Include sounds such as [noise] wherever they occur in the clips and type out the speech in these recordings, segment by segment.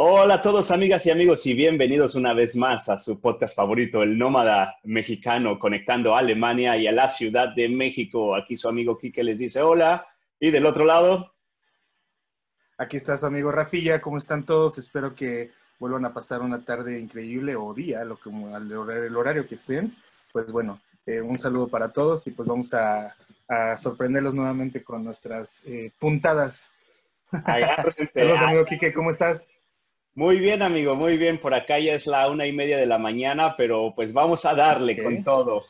Hola a todos, amigas y amigos, y bienvenidos una vez más a su podcast favorito, El Nómada Mexicano, conectando a Alemania y a la Ciudad de México. Aquí su amigo Quique les dice hola. Y del otro lado. Aquí está su amigo Rafilla. ¿Cómo están todos? Espero que vuelvan a pasar una tarde increíble o día, lo que, el horario que estén. Pues bueno, eh, un saludo para todos y pues vamos a, sorprenderlos nuevamente con nuestras eh, puntadas. [laughs] Saludos, amigo Quique, ¿cómo estás? Muy bien, amigo, muy bien. Por acá ya es la una y media de la mañana, pero pues vamos a darle con todo.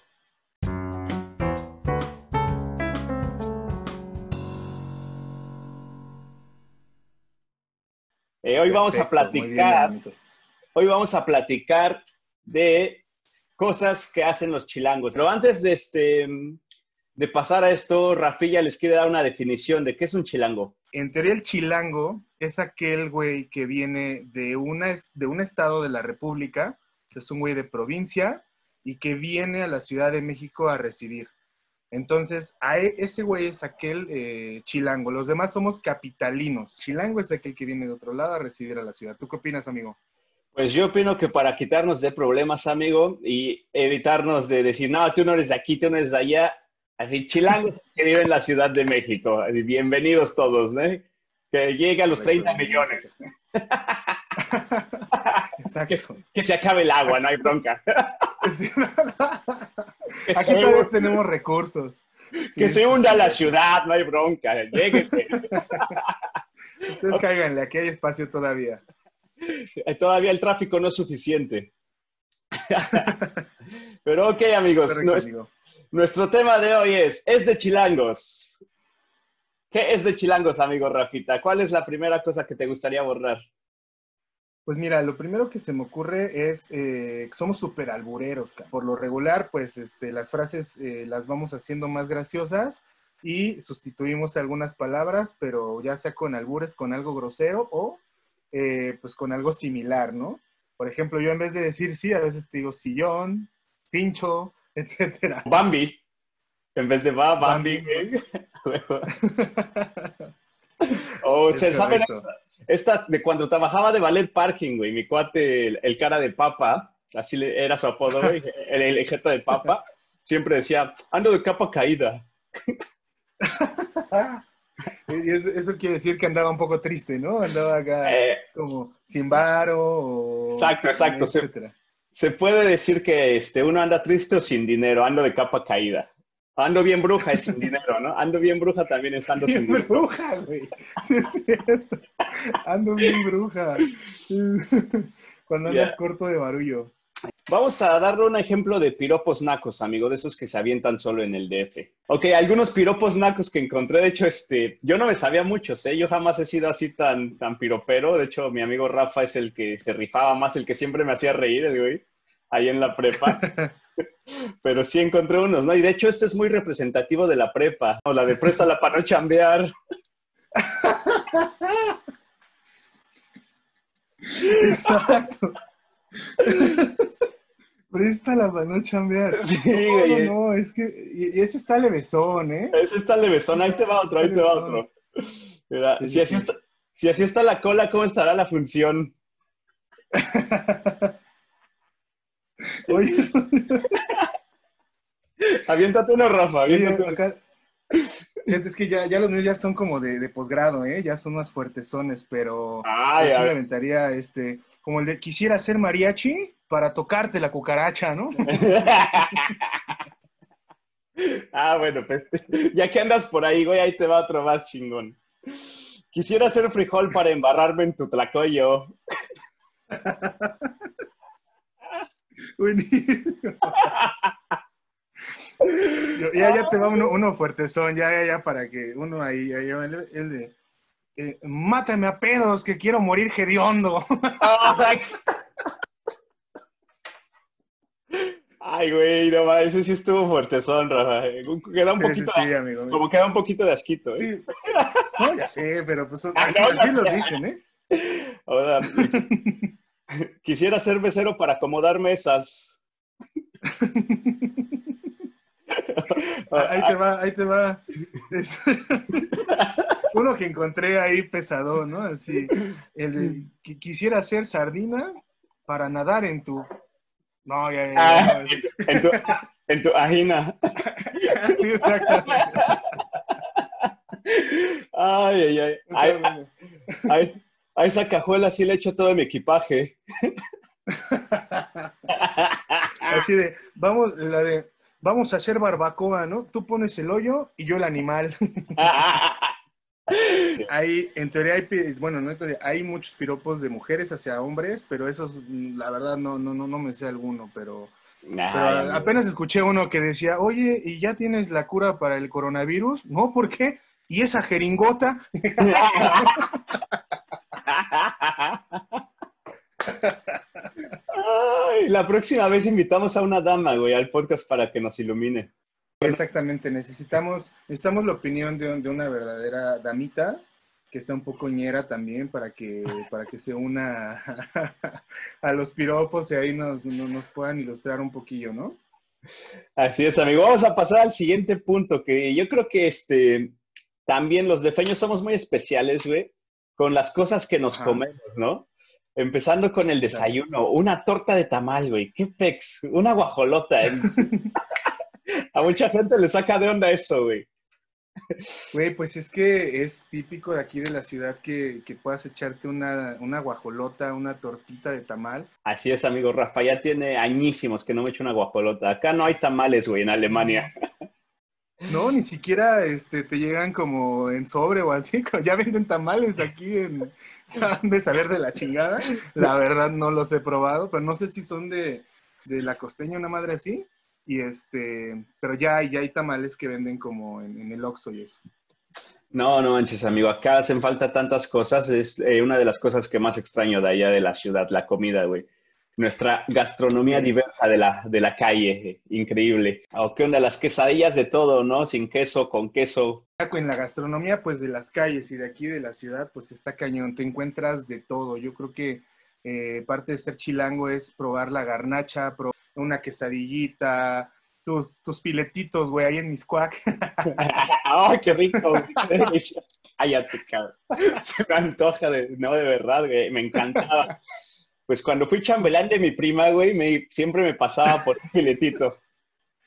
Eh, hoy vamos a platicar. hoy vamos a platicar de cosas que hacen los chilangos. Pero antes de este de pasar a esto, Rafilla les quiere dar una definición de qué es un chilango. En teoría, el chilango es aquel güey que viene de, una, de un estado de la República, es un güey de provincia y que viene a la Ciudad de México a residir. Entonces, a e, ese güey es aquel eh, chilango. Los demás somos capitalinos. Chilango es aquel que viene de otro lado a residir a la ciudad. ¿Tú qué opinas, amigo? Pues yo opino que para quitarnos de problemas, amigo, y evitarnos de decir, no, tú no eres de aquí, tú no eres de allá, Así, chilangos [laughs] que viven en la Ciudad de México. bienvenidos todos, ¿eh? Que llegue a los 30 millones. [laughs] Exacto. Que, se acabe el agua, no hay bronca. [laughs] Aquí todavía tenemos recursos. que se hunda la ciudad, no hay bronca. Lléguense. Ustedes cáiganle, aquí hay espacio todavía. Eh, todavía el tráfico no es suficiente. Pero ok, amigos. Nuestro tema de hoy es, es de chilangos. ¿Qué es de chilangos, amigo Rafita? ¿Cuál es la primera cosa que te gustaría borrar? Pues mira, lo primero que se me ocurre es eh, que somos súper albureros. Por lo regular, pues este, las frases eh, las vamos haciendo más graciosas y sustituimos algunas palabras, pero ya sea con albures, con algo grosero o eh, pues con algo similar, ¿no? Por ejemplo, yo en vez de decir sí, a veces te digo sillón, cincho, etcétera. Bambi. En vez de va, Bambi. o [laughs] [laughs] se saben esta, de cuando trabajaba de ballet parking, güey, mi cuate, el, cara de papa, así era su apodo, güey, [laughs] el, el de papa, siempre decía, ando de capa caída. y eso, quiere decir que andaba un poco triste, ¿no? Andaba acá eh, como sin varo o... Exacto, exacto. Etcétera se puede decir que este, uno anda triste o sin dinero, ando de capa caída. Ando bien bruja es sin [laughs] dinero, ¿no? Ando bien bruja también es ando sin dinero. bruja, güey. Sí, es cierto. Ando bien bruja. [laughs] [laughs] Cuando andas corto de barullo. Vamos a darle un ejemplo de piropos nacos, amigo, de esos que se avientan solo en el DF. Ok, algunos piropos nacos que encontré, de hecho, este, yo no me sabía muchos, ¿eh? Yo jamás he sido así tan, tan piropero. De hecho, mi amigo Rafa es el que se rifaba más, el que siempre me hacía reír, el güey, ahí en la prepa. [laughs] Pero sí encontré unos, ¿no? Y de hecho, este es muy representativo de la prepa, o la de presta la para no chambear. Exacto. [laughs] Préstala para no chambear. Sí, no, no, es que. Y ese está levesón, ¿eh? Ese está levesón. Ahí te va otro, ahí te va otro. Mira, si, así Está, si así está la cola, ¿cómo estará la función? [laughs] Oye. [laughs] aviéntate uno, Rafa. Aviéntate acá, es que ya, ya, los míos ya son como de, de posgrado, ¿eh? Ya son más fuertesones, pero ah, yo sí me aventaría este, como el de quisiera ser mariachi para tocarte la cucaracha, ¿no? [laughs] ah, bueno, pues [laughs] ya que andas por ahí, güey, ahí te va otro más chingón. Quisiera ser frijol para embarrarme en tu tlacoyo. [laughs] ya, ya te va uno, uno fuertezón, ya, ya, ya, para que uno ahí, ahí el, de, eh, mátame a pedos, que quiero morir hediondo. [laughs] Ay, güey, no va, ese sí estuvo fuertezón, Rafa. Queda un poquito, sí, amigo, como queda un poquito de asquito. ¿eh? Sí, no, ya sé, pero pues ah, así, así lo dicen, ¿eh? Ahora, [laughs] quisiera ser becero para acomodar mesas. [laughs] ahí te va, ahí te va. [laughs] uno que encontré ahí pesado, ¿no? Así, el que quisiera ser sardina para nadar en tu... No, ya, ya, Ah, ya. en, tu, en tu ajina. Sí, exacto. Ay, ay, ay. A, a- a esa cajuela sí le echo todo mi equipaje. Así de, vamos, la de, vamos a hacer barbacoa, ¿no? Tú pones el hoyo y yo el animal. [laughs] Hay, en teoría hay, bueno, no en teoría, hay muchos piropos de mujeres hacia hombres, pero esos, la verdad, no, no, no, no me sé alguno, pero, pero apenas escuché uno que decía, oye, ¿y ya tienes la cura para el coronavirus? No, ¿por qué? ¿Y esa jeringota? [laughs] [laughs] Ay, la próxima vez invitamos a una dama, güey, al podcast para que nos ilumine. Exactamente, necesitamos, necesitamos la opinión de, de una verdadera damita que sea un poco ñera también para que, para que se una [laughs] a los piropos y ahí nos, nos, nos puedan ilustrar un poquillo, ¿no? Así es, amigo. Vamos a pasar al siguiente punto, que yo creo que este también los defeños somos muy especiales, güey, con las cosas que nos Ajá. comemos, ¿no? Empezando con el desayuno, una torta de tamal, güey, qué pex, una guajolota. ¿eh? [laughs] a mucha gente le saca de onda eso, güey. Güey, pues es que es típico de aquí de la ciudad que, que puedas echarte una, una guajolota, una tortita de tamal. Así es, amigo. Rafa ya tiene añísimos que no me echo una guajolota. Acá no hay tamales, güey, en Alemania. No, ni siquiera este, te llegan como en sobre o así. [laughs] Ya venden tamales aquí en. [laughs] De saber de la chingada. La verdad no los he probado, pero no sé si son de, de la costeña, una madre así. Y este, pero ya, ya hay tamales que venden como en, en el Oxxo y eso. No, no manches, amigo. Acá hacen falta tantas cosas. Es eh, una de las cosas que más extraño de allá de la ciudad, la comida, güey. Nuestra gastronomía diversa de la, de la calle, increíble. ¿O qué onda? Las quesadillas de todo, ¿no? Sin queso, con queso. En la gastronomía, pues de las calles y de aquí de la ciudad, pues está cañón. Te encuentras de todo. Yo creo que eh, parte de ser chilango es probar la garnacha, probar una quesadillita, tus, tus filetitos, güey, ahí en Miscuac. [laughs] ¡Ay, qué rico! Cállate, cabrón. Se me antoja de... No, de verdad, güey. Me encantaba. Pues cuando fui chambelán de mi prima, güey, me, siempre me pasaba por un filetito.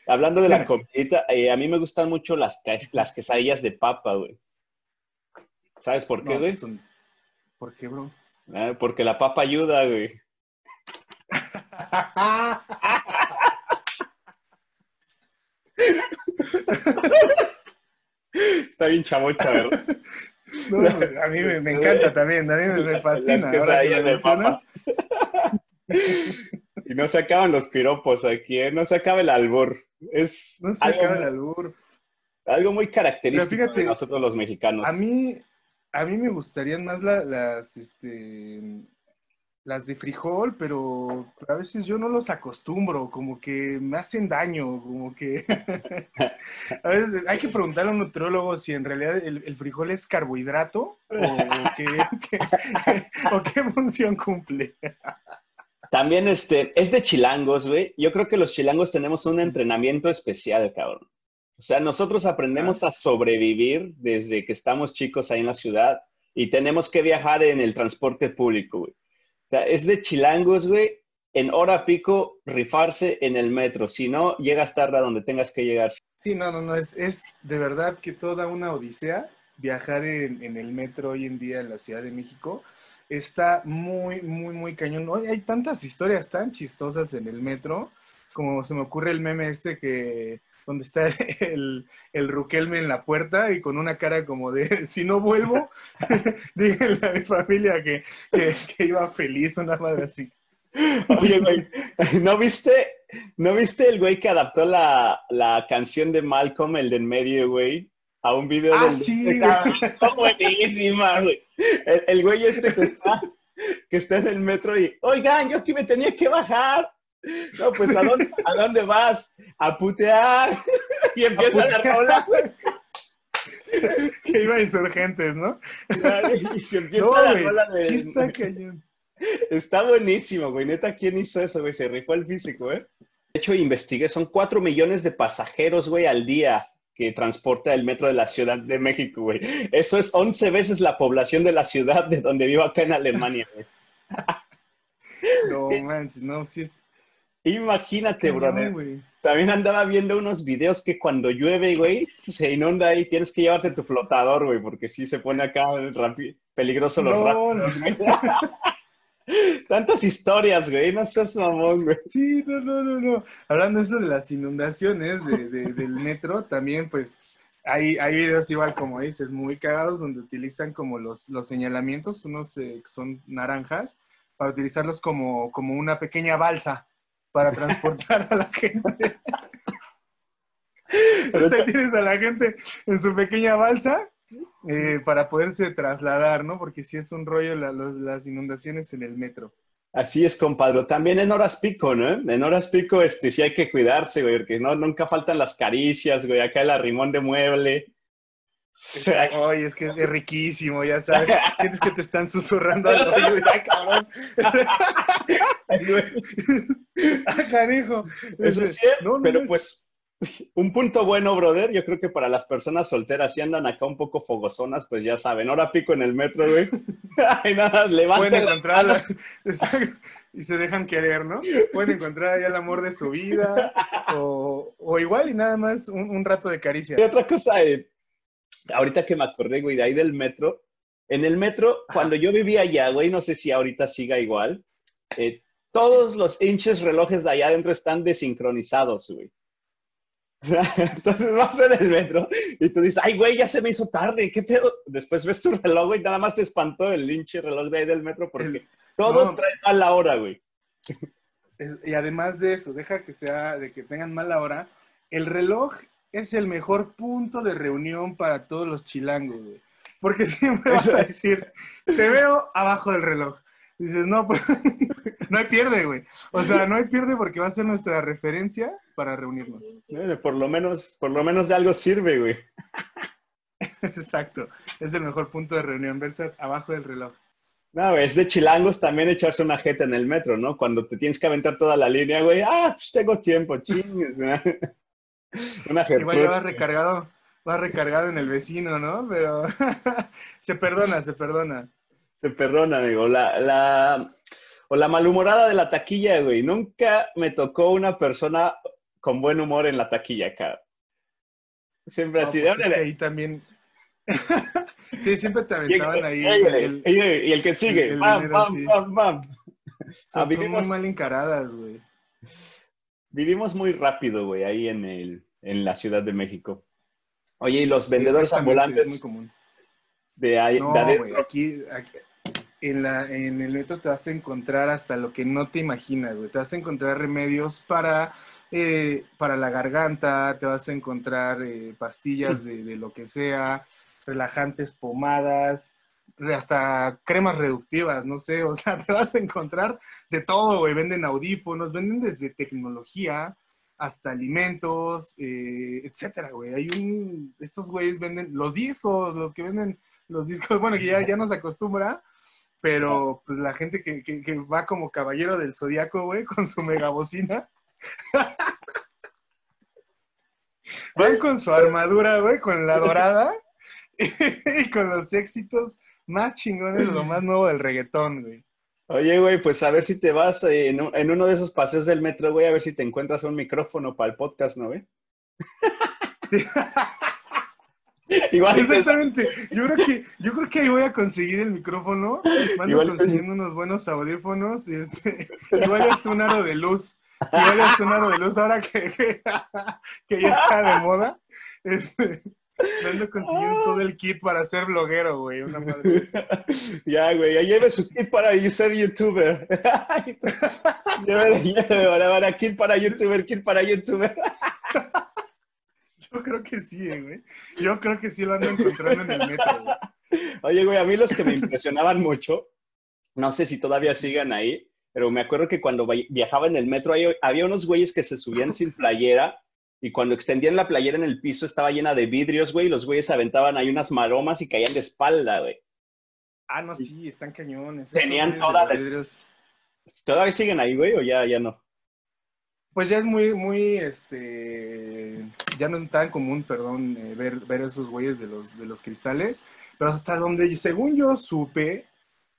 Hablando de la comidita, eh, a mí me gustan mucho las, las quesadillas de papa, güey. ¿Sabes por qué, No, güey? pues, ¿Por qué, bro? Ah, porque la papa ayuda, güey. [laughs] Está bien chavocha, ¿verdad? [laughs] No, a mí me, me encanta también, a mí me, me fascina. Las ahora que mencionas. papa. [laughs] Y no se acaban los piropos aquí, ¿eh? No se acaba el albur. Es No se algo, acaba el albur. algo muy característico fíjate, de nosotros los mexicanos. A mí, a mí me gustarían más la- las, este, las de frijol, pero a veces yo no los acostumbro, como que me hacen daño, como que... [laughs] a veces hay que preguntarle a un nutriólogo si en realidad el, el frijol es carbohidrato o [laughs] qué, qué- [laughs] o qué función cumple. También este, es de chilangos, güey. Yo creo que los chilangos tenemos un entrenamiento especial, cabrón. O sea, nosotros aprendemos a sobrevivir desde que estamos chicos ahí en la ciudad y tenemos que viajar en el transporte público, güey. Sea, es de chilangos, güey, en hora pico rifarse en el metro. Si no, llegas tarde a donde tengas que llegar. Sí, no, no, no, es, es de verdad que toda una odisea viajar en, en el metro hoy en día en la Ciudad de México. Está muy, muy, muy cañón. Hoy hay tantas historias tan chistosas en el metro, como se me ocurre el meme este que donde está [laughs] el, el Ruquelme en la puerta y con una cara como de, si no vuelvo, díganle a mi familia que, que, que iba feliz, una madre así. Oye, güey, ¿no viste, ¿no viste el güey que adaptó la, la canción de Malcolm, el de en medio, güey? A un video Ah, del- sí, güey. Buenísima, güey. El, el güey este que está, que está en el metro y, oigan, yo aquí me tenía que bajar. No, pues, ¿a dónde, [laughs] ¿a dónde vas? A putear. [laughs] Y empieza la rola, güey. Que iba a insurgentes, ¿no? Y empieza No, la rola de... sí está cañón. Está buenísimo, güey. Neta, ¿quién hizo eso, güey? Se rifó el físico, ¿eh? De hecho, investigué, son cuatro millones de pasajeros, güey, al día que que transporta el metro de la Ciudad de México, güey. Eso es 11 veces la población de la ciudad de donde vivo acá en Alemania, güey. [laughs] No manches, no, sí es. Imagínate, brother. También andaba viendo unos videos que cuando llueve, güey, se inunda y tienes que llevarte tu flotador, güey, porque sí se pone acá peligroso los No, rápidos, güey. [laughs] Tantas historias, güey, no seas mamón, güey. Sí, no, no, no, no. Hablando de eso de las inundaciones de- de- del metro, también pues hay, hay videos igual como dices, muy cagados donde utilizan como los, los señalamientos, unos eh, que son naranjas, para utilizarlos como, como una pequeña balsa para transportar a la gente. [laughs] Entonces tienes a la gente en su pequeña balsa eh, para poderse trasladar, ¿no? Porque sí es un rollo la- los- las inundaciones en el metro. Así es, compadre. También en horas pico, ¿no? En horas pico, este, sí hay que cuidarse, güey, porque no, nunca faltan las caricias, güey, acá el arrimón de mueble. Ay, es que es riquísimo, ya sabes. Sientes que te están susurrando al oído. Ay, cabrón. [laughs] Ah, canijo. Eso sí, no, no, pero es- pues un punto bueno, brother, yo creo que para las personas solteras si andan acá un poco fogozonas, pues ya saben, hora pico en el metro, güey. [laughs] Ay, nada, Pueden levanten la encontrar mano. la- [laughs] Exacto. y se dejan querer, ¿no? Pueden encontrar ahí el amor de su vida o, o igual y nada más un, un rato de caricia. Y otra cosa, eh, ahorita que me acordé, güey, de ahí del metro. En el metro, cuando yo vivía allá, güey, no sé si ahorita siga igual, eh, todos los hinches relojes de allá adentro están desincronizados, güey. [laughs] Entonces vas en el metro y tú dices, ay, güey, ya se me hizo tarde, ¿qué pedo? Después ves tu reloj, güey, nada más te espantó el hinche reloj de ahí del metro porque todos no. traen a la hora, güey. Es- y además de eso, deja que sea, de que tengan mala hora, el reloj es el mejor punto de reunión para todos los chilangos, güey. Porque [laughs] siempre vas a decir, te veo abajo del reloj. Dices, no, pues, [laughs] no hay pierde, güey. O sea, no hay pierde porque va a ser nuestra referencia para reunirnos. Eh, Por lo menos, por lo menos de algo sirve, güey. [laughs] Exacto. Es el mejor punto de reunión, verse abajo del reloj. No, güey, es de chilangos también echarse una jeta en el metro, ¿no? Cuando te tienes que aventar toda la línea, güey, ah, pues tengo tiempo, chingues. [laughs] Una Igual ya vas recargado, vas recargado en el vecino, ¿no? Pero [laughs] se perdona, se perdona. Se perdona, amigo. La, la, o la malhumorada de la taquilla, güey. Nunca me tocó una persona con buen humor en la taquilla, acá. Siempre No, así pues de es que ahí también. [laughs] sí, siempre te aventaban ahí. el- y el que sigue, el pam, pam, pam, pam. son, son muy mal encaradas, güey. Vivimos muy rápido, güey, ahí en, el, en la Ciudad de México. Oye, y los vendedores ambulantes Es muy común. de ahí, No, de adentro, aquí, aquí- en, la, en el metro te vas a encontrar hasta lo que no te imaginas, güey. Te vas a encontrar remedios para, eh, para la garganta, te vas a encontrar eh, pastillas de, de lo que sea, relajantes, pomadas, hasta cremas reductivas, no sé, [laughs] o sea, te vas a encontrar de todo, güey. Venden audífonos, venden desde tecnología hasta alimentos, eh, etcétera, güey. Hay un, estos güeyes venden los discos, los que venden los discos, [laughs] bueno, que ya, ya nos acostumbra, pero pues la gente que, que- que va como caballero del zodiaco, güey, [laughs] con su megabocina. Van con su armadura, güey, con la dorada y con los éxitos más chingones, lo más nuevo del reggaetón, güey. Oye, güey, pues a ver si te vas eh, en, un- en uno de esos paseos del metro, güey, a ver si te encuentras un micrófono para el podcast, ¿no, güey? [laughs] Igual Exactamente. Yo creo que, yo creo que ahí voy a conseguir el micrófono. Mando Igual consiguiendo unos buenos audífonos. Y este, [laughs] igual hasta un aro de luz. Igual hasta un aro de luz ahora que, [laughs] que ya está de moda. Este, me ando consiguiendo todo el kit para ser bloguero, güey. Una madre. [laughs] ya, güey, ya lleve su kit para ser youtuber. [laughs] llévele, llévele, ahora, ahora, kit para youtuber, kit para youtuber. [laughs] Yo creo que sí, eh, güey. Yo creo que sí lo ando encontrando en el metro, güey. Oye, güey, a mí los que me impresionaban mucho, no sé si todavía sigan ahí, pero me acuerdo que cuando vi- viajaba en el metro había unos güeyes que se subían sin playera y cuando extendían la playera en el piso estaba llena de vidrios, güey, y los güeyes aventaban ahí unas maromas y caían de espalda, güey. Ah, no, sí, están cañones. Tenían todas las- vidrios. ¿Todavía siguen ahí, güey, o ya, ya no? pues ya es muy, muy, este, ya no es tan común, perdón, eh, ver, ver esos güeyes de los, de los cristales, pero hasta donde, según yo supe,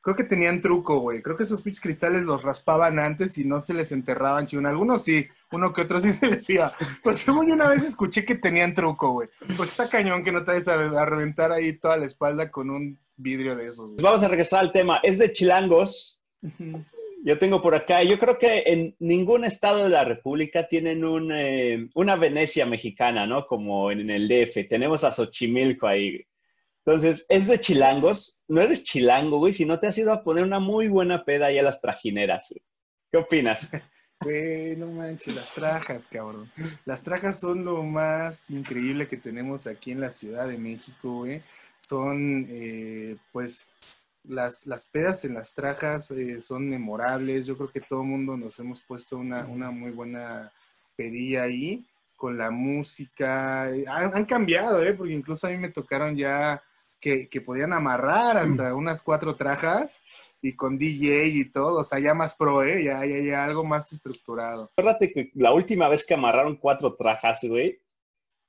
creo que tenían truco, güey. Creo que esos pinches cristales los raspaban antes y no se les enterraban, chido. Algunos sí, uno que otro sí [laughs] se les iba. Según yo una vez escuché que tenían truco, güey. Porque está cañón que no te vayas a, reventar ahí toda la espalda con un vidrio de esos. Vamos a regresar al tema. Es de chilangos. Yo tengo por acá, yo creo que en ningún estado de la República tienen un, eh, una Venecia mexicana, ¿no? Como en el DF. Tenemos a Xochimilco ahí. Entonces, es de chilangos. No eres chilango, güey, si no te has ido a poner una muy buena peda ahí a las trajineras, güey. ¿Qué opinas? [laughs] Güey, no manches, las trajas, cabrón. Las trajas son lo más increíble que tenemos aquí en la Ciudad de México, güey. Son, eh, pues, las, las pedas en las trajas eh, son memorables. Yo creo que todo el mundo nos hemos puesto una, una muy buena pedilla ahí con la música. Han, han, cambiado, ¿eh? Porque incluso a mí me tocaron ya que, podían amarrar hasta unas cuatro trajas y con DJ y todo, o sea, ya más pro, ¿eh? Ya, ya, ya algo más estructurado. Acuérdate que la última vez que amarraron cuatro trajas, güey,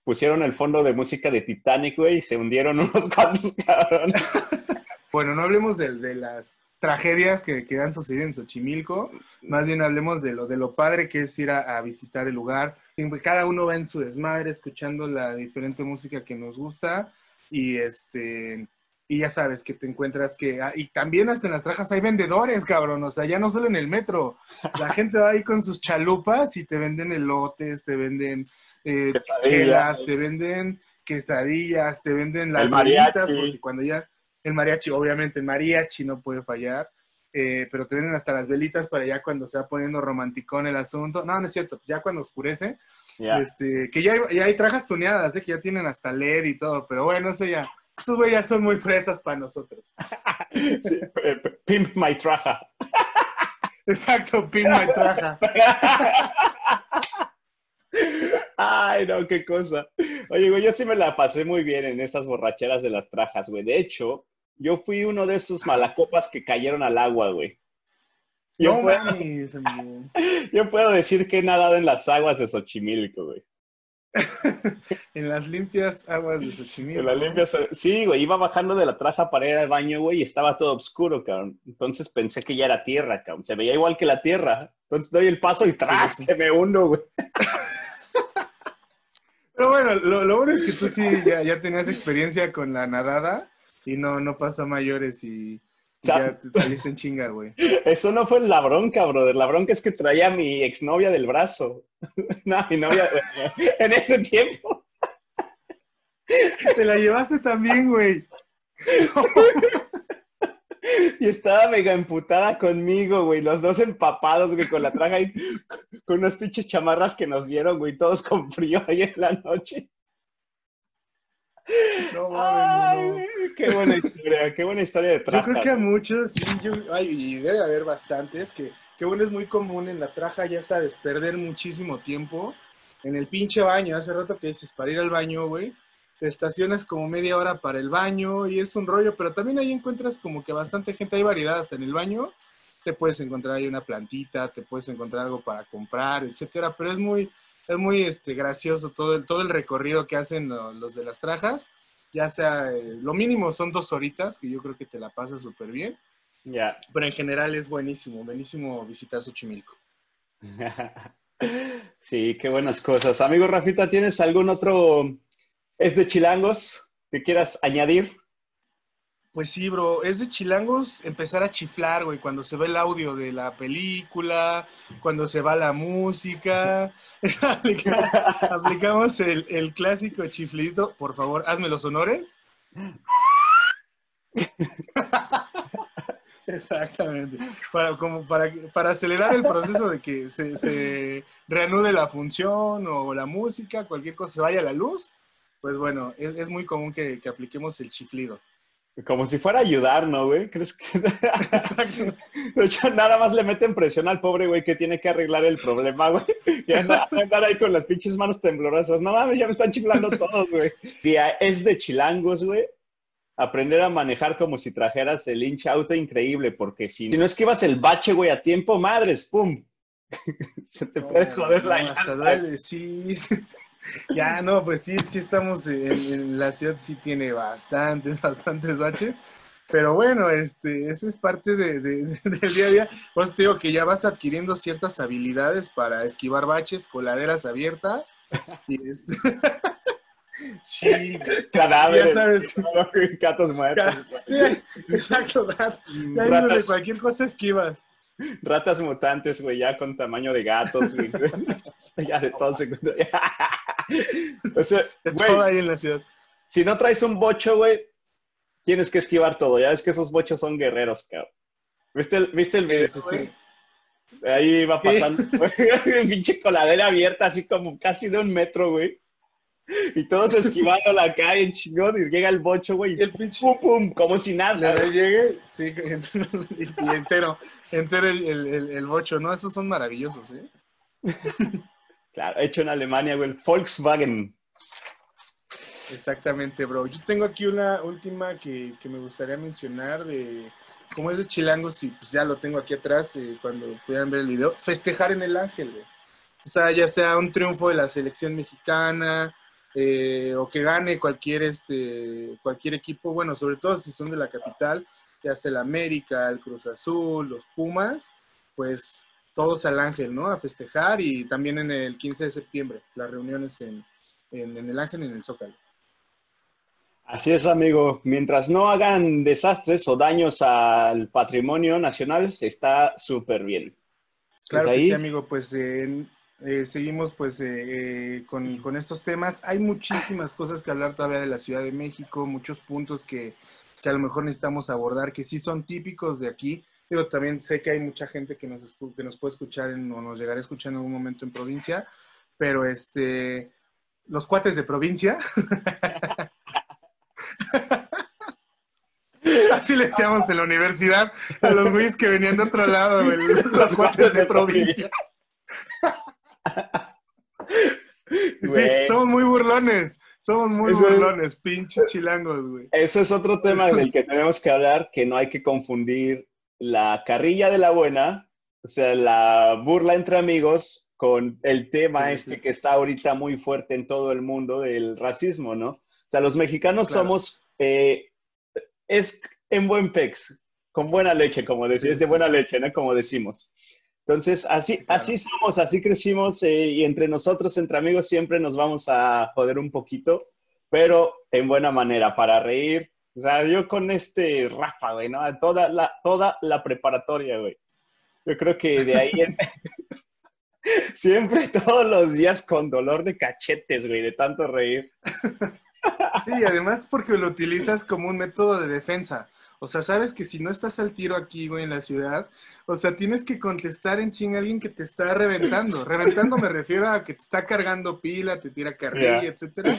pusieron el fondo de música de Titanic, güey, y se hundieron [laughs] unos cuantos cabrones. [laughs] bueno, no hablemos de, de las tragedias que, que, han sucedido en Xochimilco, más bien hablemos de lo, de lo padre que es ir a, a visitar el lugar. Cada uno va en su desmadre escuchando la diferente música que nos gusta y este y ya sabes que te encuentras que ah, y también hasta en las trajas hay vendedores, cabrón, o sea, ya no solo en el metro, la [laughs] gente va ahí con sus chalupas y te venden elotes, te venden eh, chelas, te venden quesadillas, te venden las velitas, porque cuando ya el mariachi, obviamente el mariachi no puede fallar. Eh, pero te venden hasta las velitas para ya cuando se va poniendo romanticón el asunto. No, no es cierto, ya cuando oscurece, este, que ya hay, ya hay trajas tuneadas, ¿eh? que ya tienen hasta LED y todo, pero bueno, eso ya, esos ya son muy fresas para nosotros. [laughs] pimp my traja. Exacto, pimp my traja. Ay, no, qué cosa. Oye, güey, yo sí me la pasé muy bien en esas borracheras de las trajas, güey. De hecho, yo fui uno de esos malacopas que cayeron al agua, güey. Yo, puedo, [laughs] yo puedo decir que he nadado en las aguas de Xochimilco, güey. [laughs] en las limpias aguas de Xochimilco. En las limpias, sí, güey, iba bajando de la traja para ir al baño, güey, y estaba todo oscuro, cabrón. Entonces pensé que ya era tierra, cabrón. Se veía igual que la tierra. Entonces doy el paso y tras, que me hundo, güey. [laughs] Pero bueno, lo, bueno es que tú sí ya, ya, tenías experiencia con la nadada y no, no pasa mayores y ya te saliste en chinga, güey. [laughs] Eso no fue la bronca, brother. La bronca es que traía a mi exnovia del brazo. [laughs] no, mi novia en ese tiempo. Te la llevaste también, güey. Y estaba mega emputada conmigo, güey. Los dos empapados, güey, con la traja y con unas pinches chamarras que nos dieron, güey, todos con frío ahí en la noche. No [laughs] mames, Qué buena historia, qué buena historia de traja. Yo creo que a muchos, sí, yo, ay, y debe haber bastantes, que, que bueno, es muy común en la traja, ya sabes, perder muchísimo tiempo en el pinche baño. Hace rato que dices, para ir al baño, güey, te estacionas como media hora para el baño y es un rollo, pero también ahí encuentras como que bastante gente, hay variedad hasta en el baño. Te puedes encontrar ahí una plantita, te puedes encontrar algo para comprar, etcétera, pero es muy, es muy este, gracioso todo el, todo el recorrido que hacen los de las trajas. Ya sea, eh, lo mínimo son dos horitas, que yo creo que te la pasas súper bien. Ya. Pero en general es buenísimo, buenísimo visitar Xochimilco. [laughs] sí, qué buenas cosas. Amigo Rafita, ¿tienes algún otro, es de chilangos, que quieras añadir? Pues sí, bro, es de chilangos empezar a chiflar, güey, cuando se ve el audio de la película, cuando se va la música. [laughs] Aplicamos el, clásico chiflito. Por favor, hazme los honores. [laughs] Exactamente. Para, como para, para acelerar el proceso de que se, reanude la función o la música, cualquier cosa se vaya a la luz, pues bueno, es, muy común que apliquemos el chiflido. Como si fuera a ayudar, ¿no, güey? ¿Crees que...? [laughs] Exacto. De hecho, nada más le meten presión al pobre güey que tiene que arreglar el problema, güey. Y andar ahí con las pinches manos temblorosas. No mames, ya me están chiflando todos, güey. es de chilangos, güey. Aprender a manejar como si trajeras el hincha auto increíble, porque si, si no esquivas el bache, güey, a tiempo, madres, pum, [laughs] Se te puede joder la no, hasta llanta. duele, sí. [laughs] Ya, no, pues sí, sí estamos en, en la ciudad, sí tiene bastantes, [laughs] bastantes baches. Pero bueno, este, esa es parte de, de- de- [laughs] del día a día. Pues te digo que ya vas adquiriendo ciertas habilidades para esquivar baches, coladeras abiertas. Y este... sí, ya Cadáveres, sabes. gatos muertos, Exacto, gato. Ya ratas, de cualquier cosa esquivas. Ratas mutantes, güey, ya con tamaño de gatos, güey. [laughs] [laughs] ya de todo se... [laughs] o sea, güey, todo ahí en la ciudad. si no traes un bocho, güey, tienes que esquivar todo. Ya ves que esos bochos son guerreros, cabrón. ¿Viste el, ¿viste el video? Sí, sí, güey? sí. Ahí va pasando, pinche coladera abierta, así como casi de un metro, güey. [laughs] Y todos esquivando la calle, chingón, y llega el bocho, güey, Y el pinche pum, pum, como si Le nada. da el llegue, sí, [laughs] y entero, entero el, el, el- bocho, ¿no? Esos son maravillosos, ¿eh? Claro, hecho en Alemania, güey, el Volkswagen. Exactamente, bro. Yo tengo aquí una última que, que me gustaría mencionar de cómo es de chilangos y pues ya lo tengo aquí atrás eh, cuando puedan ver el video. Festejar en el Ángel, güey. O sea, ya sea un triunfo de la selección mexicana eh, o que gane cualquier, este, cualquier equipo, bueno, sobre todo si son de la capital, ya sea el América, el Cruz Azul, los Pumas, pues todos al Ángel, ¿no? A festejar y también en el 15 de septiembre, las reuniones en, en, en el Ángel y en el Zócalo. Así es, amigo. Mientras no hagan desastres o daños al patrimonio nacional, está súper bien. Claro Pues que ahí- sí, amigo, pues eh, eh, seguimos pues eh, eh, con, estos temas. Hay muchísimas cosas que hablar todavía de la Ciudad de México, muchos puntos que, que a lo mejor necesitamos abordar, que sí son típicos de aquí. Pero también sé que hay mucha gente que nos, que nos puede escuchar o nos llegará a escuchar en algún momento en provincia, pero este, los cuates de provincia. [laughs] Así le decíamos en la universidad a los güeyes que venían de otro lado, los cuates de provincia. [laughs] Sí, somos muy burlones, somos muy Eso es- burlones, pinches chilangos, güey. Eso es otro tema del que tenemos que hablar, que no hay que confundir la carrilla de la buena, o sea, la burla entre amigos, con el tema Sí, este sí. que está ahorita muy fuerte en todo el mundo del racismo, ¿no? O sea, los mexicanos Claro. somos, eh, es en buen pex, con buena leche, como decís, Sí, de buena leche, ¿no? Como decimos. Entonces, así, Sí, claro. así somos, así crecimos eh, y entre nosotros, entre amigos, siempre nos vamos a joder un poquito, pero en buena manera, para reír. O sea, yo con este Rafa, güey, ¿no? Toda la, toda la preparatoria, güey. Yo creo que de ahí en- [laughs] siempre, todos los días con dolor de cachetes, güey, de tanto reír. [laughs] Sí, además porque lo utilizas como un método de defensa. O sea, sabes que si no estás al tiro aquí, güey, en la ciudad, o sea, tienes que contestar en ching a alguien que te está reventando. [laughs] Reventando me refiero a que te está cargando pila, te tira carrilla, Ya. etcétera.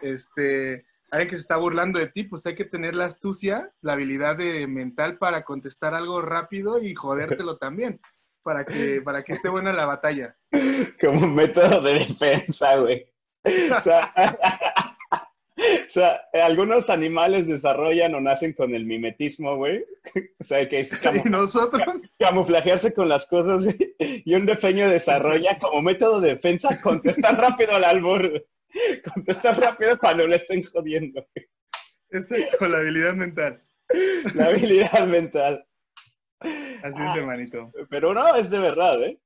Este, alguien que se está burlando de ti, pues hay que tener la astucia, la habilidad de mental para contestar algo rápido y jodértelo también, para que, para que esté buena la batalla. [laughs] Como un método de defensa, güey. O sea, [laughs] o sea, algunos animales desarrollan o nacen con el mimetismo, güey. O sea, que es Y nosotros, camuflajearse con las cosas, güey. Y un defeño desarrolla como método de defensa contestar rápido al albur. Contestar rápido cuando le estén jodiendo. güey. exacto, la habilidad mental. La habilidad mental. Así es, hermanito. Pero no, es de verdad, ¿eh?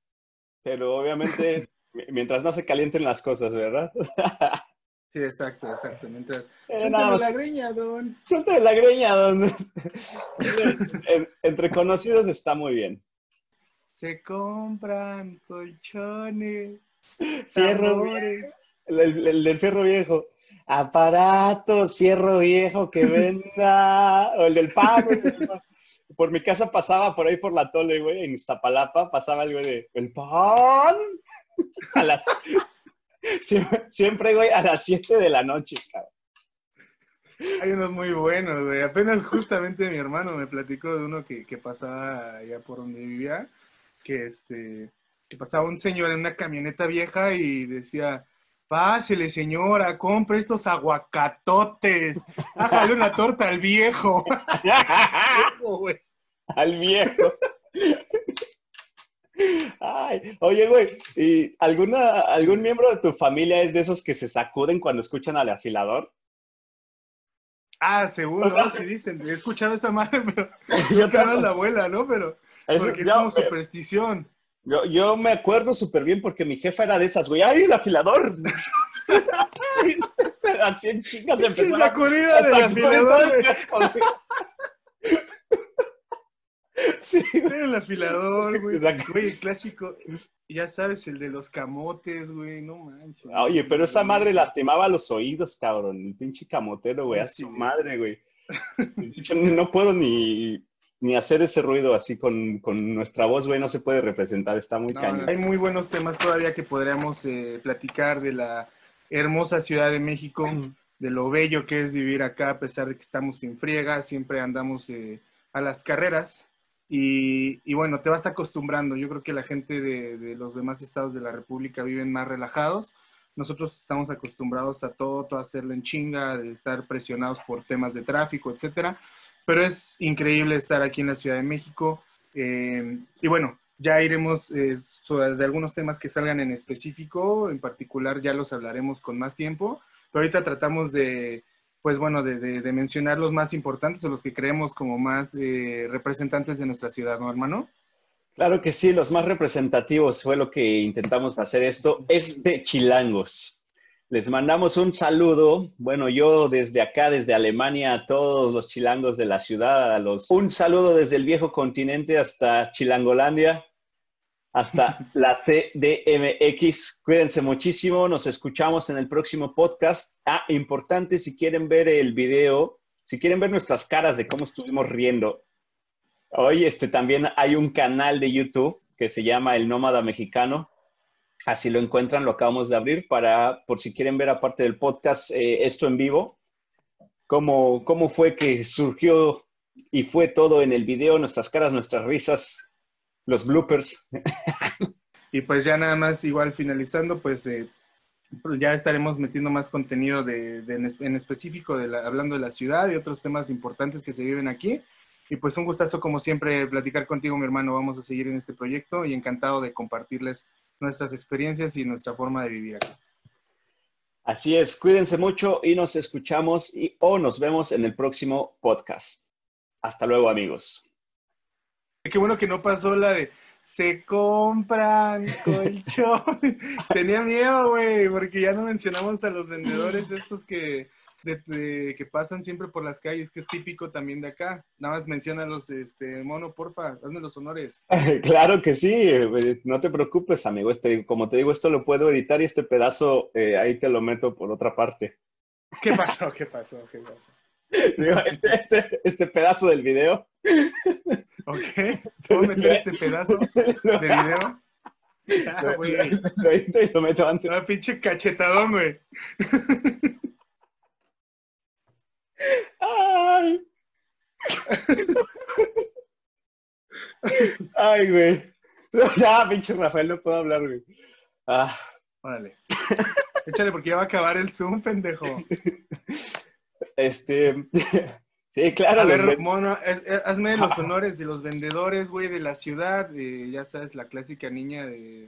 Pero obviamente, mi- mientras no se calienten las cosas, ¿verdad? [laughs] Sí, exacto, exacto. Mientras. Eh, Suéltame nada la greña, don. Suelta la greña, don. [laughs] En- entre conocidos está muy bien. Se compran colchones, Fierro tambores. El, el- el del fierro viejo. Aparatos, fierro viejo que venda. O el del pan. güey. Por mi casa pasaba por ahí por la tole, güey, en Iztapalapa, pasaba el güey de el pan. [laughs] A las, siempre, siempre, güey, a las 7 de la noche, cabrón. Hay unos muy buenos, güey. Apenas justamente mi hermano me platicó de uno que, que pasaba allá por donde vivía, que este, que pasaba un señor en una camioneta vieja y decía, pásele señora, compre estos aguacatotes, hágale una torta al viejo. [laughs] [laughs] Güey. Al viejo. Ay, oye, güey, ¿y alguna, algún miembro de tu familia es de esos que se sacuden cuando escuchan al afilador? Ah, seguro, ¿no? sí dicen. He escuchado esa madre, [laughs] pero [laughs] yo que la abuela, ¿no? Pero porque es como superstición. Yo, yo me acuerdo súper bien porque mi jefa era de esas, güey. ¡Ay, el afilador! [laughs] Así en chingas empezó. sacudida del afilador, [laughs] Sí, el afilador, güey. Güey, el clásico, ya sabes, el de los camotes, güey, no manches. Oye, pero esa madre lastimaba los oídos, cabrón. El pinche camotero, güey, a su madre, güey. [laughs] No puedo ni, ni hacer ese ruido así con, con nuestra voz, güey, no se puede representar, está muy cañón. Hay muy buenos temas todavía que podríamos eh, platicar de la hermosa Ciudad de México, de lo bello que es vivir acá, a pesar de que estamos sin friega, siempre andamos eh, a las carreras. Y, bueno, te vas acostumbrando. Yo creo que la gente de, los demás estados de la República viven más relajados. Nosotros estamos acostumbrados a todo, todo hacerlo en chinga, de estar presionados por temas de tráfico, etcétera. Pero es increíble estar aquí en la Ciudad de México. Eh, y bueno, ya iremos eh, de algunos temas que salgan en específico. En particular, ya los hablaremos con más tiempo. Pero ahorita tratamos de pues bueno, de, mencionar los más importantes o los que creemos como más eh, representantes de nuestra ciudad, ¿no, hermano? Claro que sí, los más representativos fue lo que intentamos hacer esto, es de Chilangos. Les mandamos un saludo, bueno, yo desde acá, desde Alemania, a todos los chilangos de la ciudad, a los, un saludo desde el viejo continente hasta Chilangolandia hasta la CDMX. Cuídense muchísimo, nos escuchamos en el próximo podcast. Ah, importante, si quieren ver el video, si quieren ver nuestras caras de cómo estuvimos riendo, hoy este, también hay un canal de YouTube que se llama El Nómada Mexicano. Así lo encuentran, lo acabamos de abrir para, por si quieren ver aparte del podcast, eh, esto en vivo, cómo, cómo fue que surgió y fue todo en el video, nuestras caras, nuestras risas, los bloopers. [laughs] Y pues ya nada más, igual finalizando, pues, eh, pues ya estaremos metiendo más contenido de, en, específico, de hablando de la ciudad y otros temas importantes que se viven aquí. Y pues un gustazo como siempre platicar contigo, mi hermano. Vamos a seguir en este proyecto y encantado de compartirles nuestras experiencias y nuestra forma de vivir aquí. Así es, cuídense mucho y nos escuchamos y, o nos vemos en el próximo podcast. Hasta luego, amigos. Qué bueno que no pasó la de se compran colchón. [laughs] Tenía miedo, güey, porque ya no mencionamos a los vendedores estos que, que pasan siempre por las calles, que es típico también de acá. Nada más los este, mono, porfa, hazme los honores. [laughs] Claro que sí, no te preocupes, amigo. Este, como te digo, esto lo puedo editar y este pedazo eh, ahí te lo meto por otra parte. ¿Qué pasó? ¿Qué pasó? ¿Qué pasó? [laughs] Este, este, este, pedazo del video. Ok, [laughs] ¿puedo meter este pedazo [laughs] de video? Ah, güey. Lo, edito y lo meto antes. Ah, pinche cachetadón, güey. Ay. Ay, güey. [laughs] Ya, pinche Rafael, no puedo hablar, güey. Ah. Vale. Échale porque ya va a acabar el Zoom, pendejo. Este, sí, claro. A ver, mono, hazme los [laughs] honores de los vendedores, güey, de la ciudad, ya sabes, la clásica niña de,